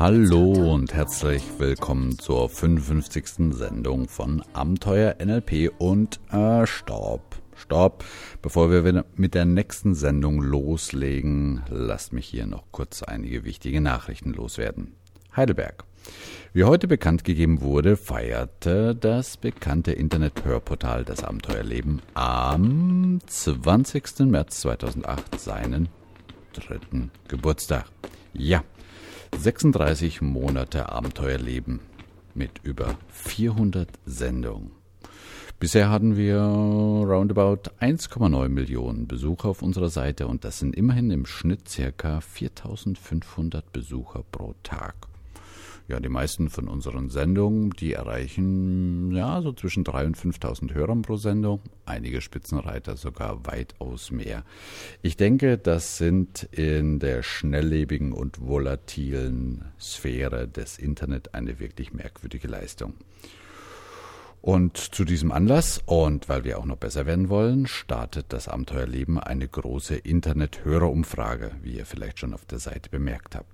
Hallo und herzlich willkommen zur 55. Sendung von Abenteuer NLP und äh, Stopp. Stopp. Bevor wir mit der nächsten Sendung loslegen, lasst mich hier noch kurz einige wichtige Nachrichten loswerden. Heidelberg. Wie heute bekannt gegeben wurde, feierte das bekannte Internet-Hörportal Das Abenteuerleben am 20. März 2008 seinen dritten Geburtstag. Ja, 36 Monate Abenteuerleben mit über 400 Sendungen. Bisher hatten wir roundabout 1,9 Millionen Besucher auf unserer Seite und das sind immerhin im Schnitt circa 4500 Besucher pro Tag. Ja, die meisten von unseren Sendungen, die erreichen ja so zwischen 3.000 und 5.000 Hörern pro Sendung. Einige Spitzenreiter sogar weitaus mehr. Ich denke, das sind in der schnelllebigen und volatilen Sphäre des Internet eine wirklich merkwürdige Leistung. Und zu diesem Anlass und weil wir auch noch besser werden wollen, startet das Abenteuerleben eine große Internet-Hörerumfrage, wie ihr vielleicht schon auf der Seite bemerkt habt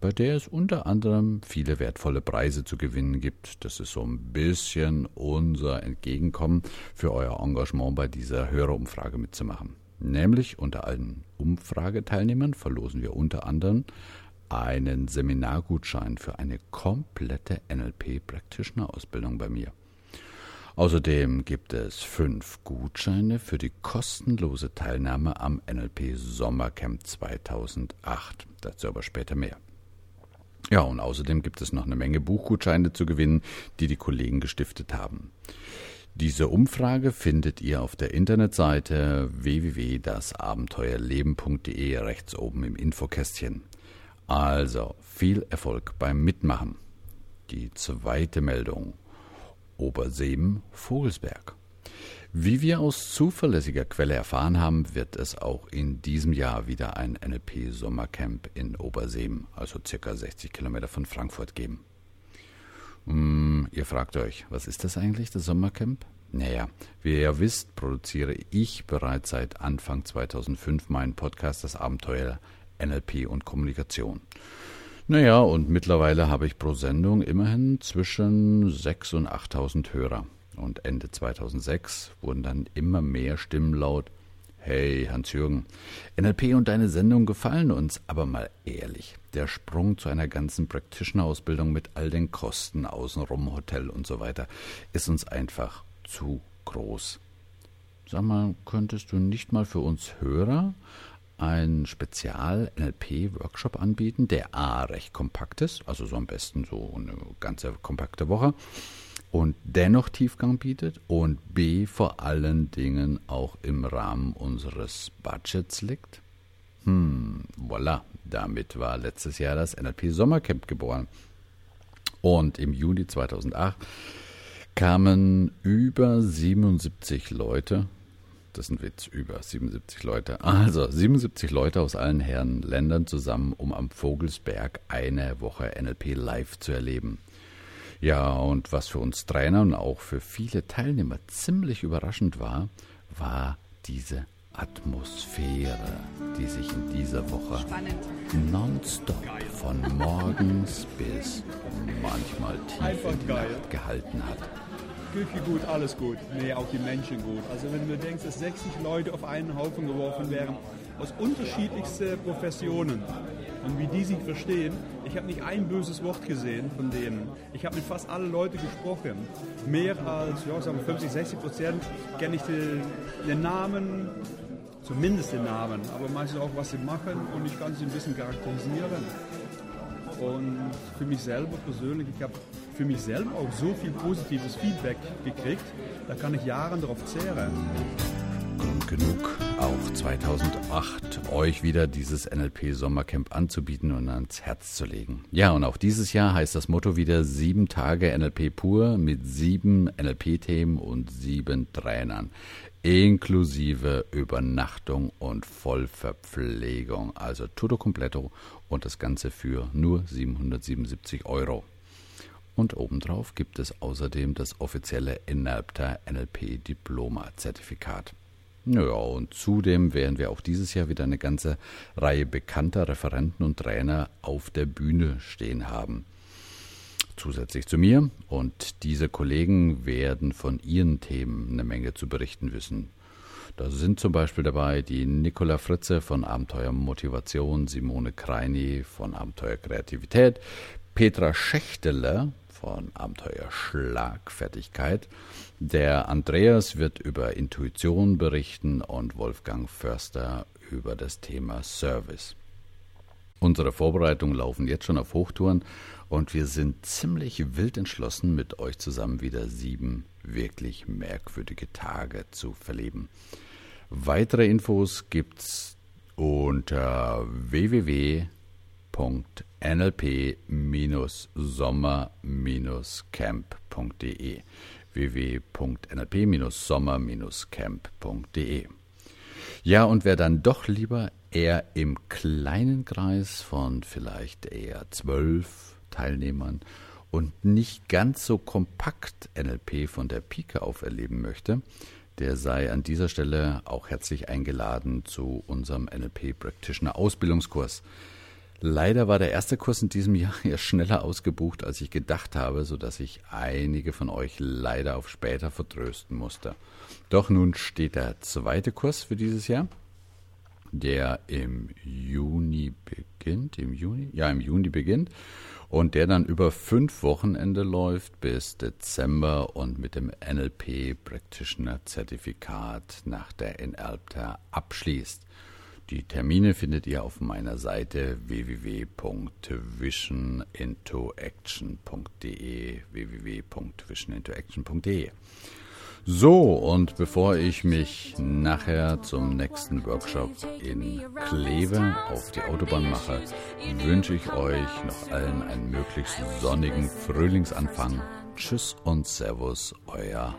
bei der es unter anderem viele wertvolle Preise zu gewinnen gibt. Das ist so ein bisschen unser Entgegenkommen für euer Engagement bei dieser Hörerumfrage mitzumachen. Nämlich unter allen Umfrageteilnehmern verlosen wir unter anderem einen Seminargutschein für eine komplette NLP Practitioner Ausbildung bei mir. Außerdem gibt es fünf Gutscheine für die kostenlose Teilnahme am NLP Sommercamp 2008. Dazu aber später mehr. Ja, und außerdem gibt es noch eine Menge Buchgutscheine zu gewinnen, die die Kollegen gestiftet haben. Diese Umfrage findet ihr auf der Internetseite www.dasabenteuerleben.de rechts oben im Infokästchen. Also viel Erfolg beim Mitmachen. Die zweite Meldung. Oberseem, Vogelsberg. Wie wir aus zuverlässiger Quelle erfahren haben, wird es auch in diesem Jahr wieder ein NLP-Sommercamp in Oberseem, also circa 60 Kilometer von Frankfurt, geben. Hm, ihr fragt euch, was ist das eigentlich, das Sommercamp? Naja, wie ihr ja wisst, produziere ich bereits seit Anfang 2005 meinen Podcast Das Abenteuer NLP und Kommunikation. Naja, und mittlerweile habe ich pro Sendung immerhin zwischen 6.000 und 8.000 Hörer. Und Ende 2006 wurden dann immer mehr Stimmen laut. Hey, Hans-Jürgen, NLP und deine Sendung gefallen uns, aber mal ehrlich, der Sprung zu einer ganzen Practitioner-Ausbildung mit all den Kosten außenrum, Hotel und so weiter, ist uns einfach zu groß. Sag mal, könntest du nicht mal für uns Hörer einen Spezial-NLP-Workshop anbieten, der A recht kompakt ist, also so am besten so eine ganze kompakte Woche, und dennoch Tiefgang bietet und B vor allen Dingen auch im Rahmen unseres Budgets liegt? Hm, voilà, damit war letztes Jahr das NLP Sommercamp geboren. Und im Juni 2008 kamen über 77 Leute, das ist ein Witz, über 77 Leute, also 77 Leute aus allen Herren Ländern zusammen, um am Vogelsberg eine Woche NLP live zu erleben. Ja, und was für uns Trainer und auch für viele Teilnehmer ziemlich überraschend war, war diese Atmosphäre, die sich in dieser Woche nonstop von morgens bis manchmal tief in die Nacht gehalten hat. Küche gut, alles gut. Nee, auch die Menschen gut. Also wenn du denkst, dass 60 Leute auf einen Haufen geworfen wären, aus unterschiedlichsten Professionen, und wie die sich verstehen. Ich habe nicht ein böses Wort gesehen von denen. Ich habe mit fast allen Leuten gesprochen. Mehr als ja, sagen wir 50, 60 Prozent kenne ich den, den Namen, zumindest den Namen, aber meistens auch, was sie machen und ich kann sie ein bisschen charakterisieren. Und für mich selber persönlich, ich habe für mich selber auch so viel positives Feedback gekriegt, da kann ich Jahre darauf zehren. Grund genug, auch 2008 euch wieder dieses NLP Sommercamp anzubieten und ans Herz zu legen. Ja, und auch dieses Jahr heißt das Motto wieder sieben Tage NLP pur mit sieben NLP-Themen und sieben Trainern, inklusive Übernachtung und Vollverpflegung. Also tutto completo und das Ganze für nur 777 Euro. Und obendrauf gibt es außerdem das offizielle Enalpter NLP Diploma Zertifikat. Naja, und zudem werden wir auch dieses Jahr wieder eine ganze Reihe bekannter Referenten und Trainer auf der Bühne stehen haben. Zusätzlich zu mir und diese Kollegen werden von ihren Themen eine Menge zu berichten wissen. Da sind zum Beispiel dabei die Nicola Fritze von Abenteuer Motivation, Simone Kreini von Abenteuer Kreativität, Petra Schächteler von Abenteuer Schlagfertigkeit. Der Andreas wird über Intuition berichten und Wolfgang Förster über das Thema Service. Unsere Vorbereitungen laufen jetzt schon auf Hochtouren und wir sind ziemlich wild entschlossen, mit euch zusammen wieder sieben wirklich merkwürdige Tage zu verleben. Weitere Infos gibt's unter www www.nlp-sommer-camp.de www.nlp-sommer-camp.de Ja, und wer dann doch lieber eher im kleinen Kreis von vielleicht eher zwölf Teilnehmern und nicht ganz so kompakt NLP von der Pike auf erleben möchte, der sei an dieser Stelle auch herzlich eingeladen zu unserem NLP Practitioner Ausbildungskurs. Leider war der erste Kurs in diesem Jahr ja schneller ausgebucht, als ich gedacht habe, sodass ich einige von euch leider auf später vertrösten musste. Doch nun steht der zweite Kurs für dieses Jahr, der im Juni beginnt. Im Juni? Ja, im Juni beginnt. Und der dann über fünf Wochenende läuft bis Dezember und mit dem NLP Practitioner Zertifikat nach der NLPTA abschließt. Die Termine findet ihr auf meiner Seite www.visionintoaction.de www.visionintoaction.de so, und bevor ich mich nachher zum nächsten Workshop in Kleve auf die Autobahn mache, wünsche ich euch noch allen einen möglichst sonnigen Frühlingsanfang. Tschüss und Servus, euer